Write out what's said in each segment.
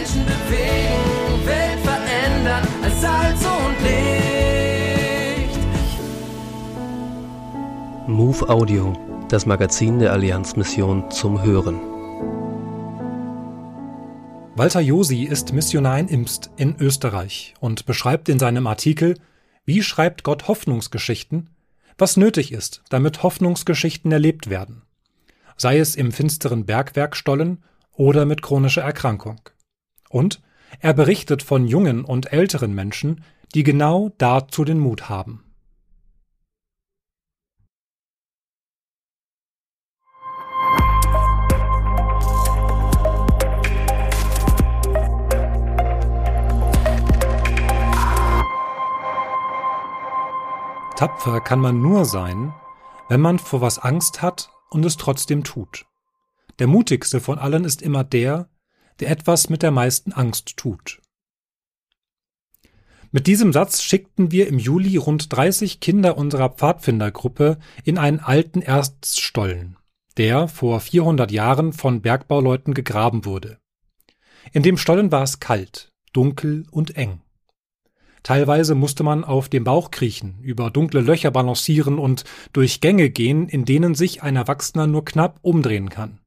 Menschen bewegen, Welt verändern als Salz und Licht. Move Audio, das Magazin der Allianzmission zum Hören. Walter Josi ist Missionar in Imst in Österreich und beschreibt in seinem Artikel Wie schreibt Gott Hoffnungsgeschichten? was nötig ist, damit Hoffnungsgeschichten erlebt werden. Sei es im finsteren Bergwerk Stollen oder mit chronischer Erkrankung. Und er berichtet von jungen und älteren Menschen, die genau dazu den Mut haben. Tapfer kann man nur sein, wenn man vor was Angst hat und es trotzdem tut. Der mutigste von allen ist immer der, der etwas mit der meisten Angst tut. Mit diesem Satz schickten wir im Juli rund 30 Kinder unserer Pfadfindergruppe in einen alten Erststollen, der vor 400 Jahren von Bergbauleuten gegraben wurde. In dem Stollen war es kalt, dunkel und eng. Teilweise musste man auf dem Bauch kriechen, über dunkle Löcher balancieren und durch Gänge gehen, in denen sich ein Erwachsener nur knapp umdrehen kann.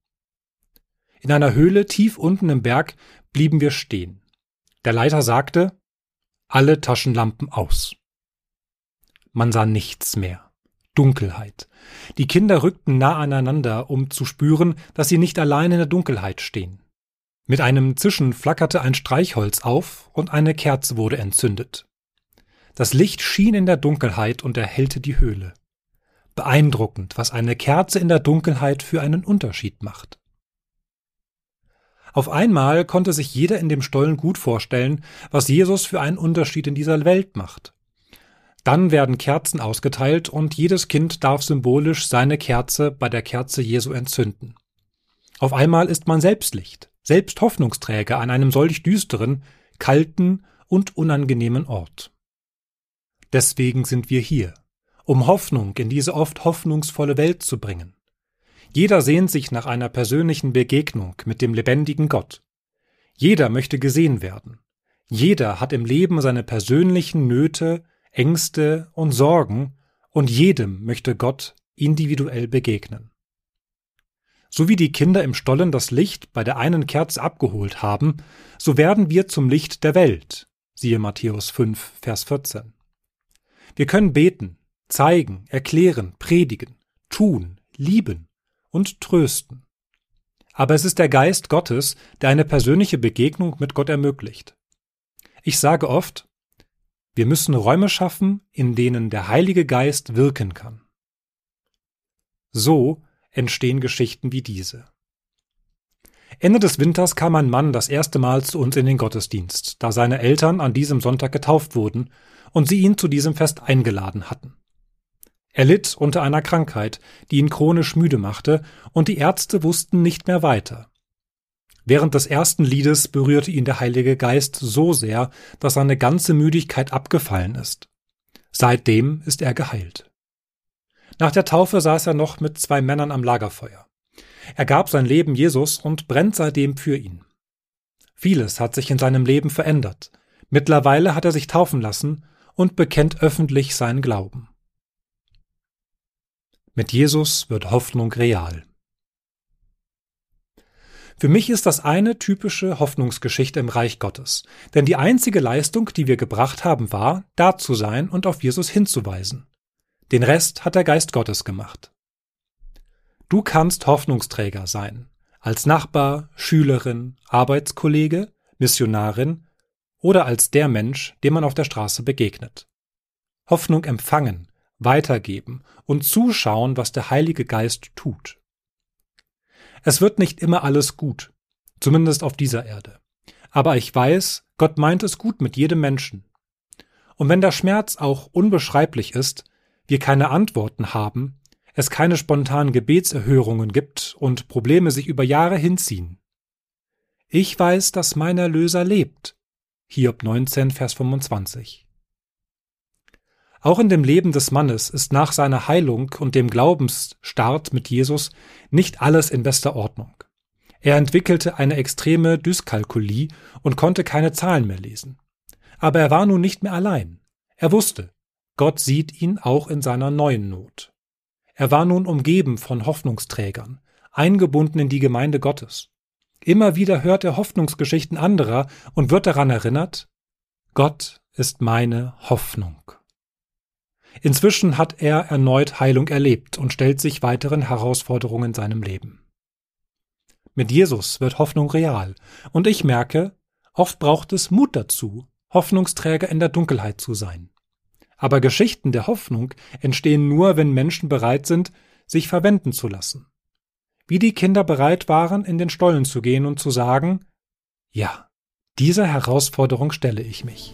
In einer Höhle tief unten im Berg blieben wir stehen. Der Leiter sagte, alle Taschenlampen aus. Man sah nichts mehr. Dunkelheit. Die Kinder rückten nah aneinander, um zu spüren, dass sie nicht allein in der Dunkelheit stehen. Mit einem Zischen flackerte ein Streichholz auf und eine Kerze wurde entzündet. Das Licht schien in der Dunkelheit und erhellte die Höhle. Beeindruckend, was eine Kerze in der Dunkelheit für einen Unterschied macht. Auf einmal konnte sich jeder in dem Stollen gut vorstellen, was Jesus für einen Unterschied in dieser Welt macht. Dann werden Kerzen ausgeteilt und jedes Kind darf symbolisch seine Kerze bei der Kerze Jesu entzünden. Auf einmal ist man selbst Licht selbst Hoffnungsträger an einem solch düsteren, kalten und unangenehmen Ort. Deswegen sind wir hier, um Hoffnung in diese oft hoffnungsvolle Welt zu bringen. Jeder sehnt sich nach einer persönlichen Begegnung mit dem lebendigen Gott. Jeder möchte gesehen werden. Jeder hat im Leben seine persönlichen Nöte, Ängste und Sorgen, und jedem möchte Gott individuell begegnen. So wie die Kinder im Stollen das Licht bei der einen Kerze abgeholt haben, so werden wir zum Licht der Welt. Siehe Matthäus 5, Vers 14. Wir können beten, zeigen, erklären, predigen, tun, lieben und trösten. Aber es ist der Geist Gottes, der eine persönliche Begegnung mit Gott ermöglicht. Ich sage oft, wir müssen Räume schaffen, in denen der Heilige Geist wirken kann. So entstehen Geschichten wie diese. Ende des Winters kam ein Mann das erste Mal zu uns in den Gottesdienst, da seine Eltern an diesem Sonntag getauft wurden und sie ihn zu diesem Fest eingeladen hatten. Er litt unter einer Krankheit, die ihn chronisch müde machte, und die Ärzte wussten nicht mehr weiter. Während des ersten Liedes berührte ihn der Heilige Geist so sehr, dass seine ganze Müdigkeit abgefallen ist. Seitdem ist er geheilt. Nach der Taufe saß er noch mit zwei Männern am Lagerfeuer. Er gab sein Leben Jesus und brennt seitdem für ihn. Vieles hat sich in seinem Leben verändert. Mittlerweile hat er sich taufen lassen und bekennt öffentlich seinen Glauben. Mit Jesus wird Hoffnung real. Für mich ist das eine typische Hoffnungsgeschichte im Reich Gottes, denn die einzige Leistung, die wir gebracht haben, war, da zu sein und auf Jesus hinzuweisen. Den Rest hat der Geist Gottes gemacht. Du kannst Hoffnungsträger sein, als Nachbar, Schülerin, Arbeitskollege, Missionarin oder als der Mensch, dem man auf der Straße begegnet. Hoffnung empfangen, weitergeben und zuschauen, was der Heilige Geist tut. Es wird nicht immer alles gut, zumindest auf dieser Erde. Aber ich weiß, Gott meint es gut mit jedem Menschen. Und wenn der Schmerz auch unbeschreiblich ist, wir keine Antworten haben, es keine spontanen Gebetserhörungen gibt und Probleme sich über Jahre hinziehen. Ich weiß, dass mein Erlöser lebt. Hiob 19, Vers 25. Auch in dem Leben des Mannes ist nach seiner Heilung und dem Glaubensstart mit Jesus nicht alles in bester Ordnung. Er entwickelte eine extreme Dyskalkulie und konnte keine Zahlen mehr lesen. Aber er war nun nicht mehr allein. Er wusste, Gott sieht ihn auch in seiner neuen Not. Er war nun umgeben von Hoffnungsträgern, eingebunden in die Gemeinde Gottes. Immer wieder hört er Hoffnungsgeschichten anderer und wird daran erinnert, Gott ist meine Hoffnung. Inzwischen hat er erneut Heilung erlebt und stellt sich weiteren Herausforderungen in seinem Leben. Mit Jesus wird Hoffnung real, und ich merke, oft braucht es Mut dazu, Hoffnungsträger in der Dunkelheit zu sein. Aber Geschichten der Hoffnung entstehen nur, wenn Menschen bereit sind, sich verwenden zu lassen. Wie die Kinder bereit waren, in den Stollen zu gehen und zu sagen, ja, dieser Herausforderung stelle ich mich.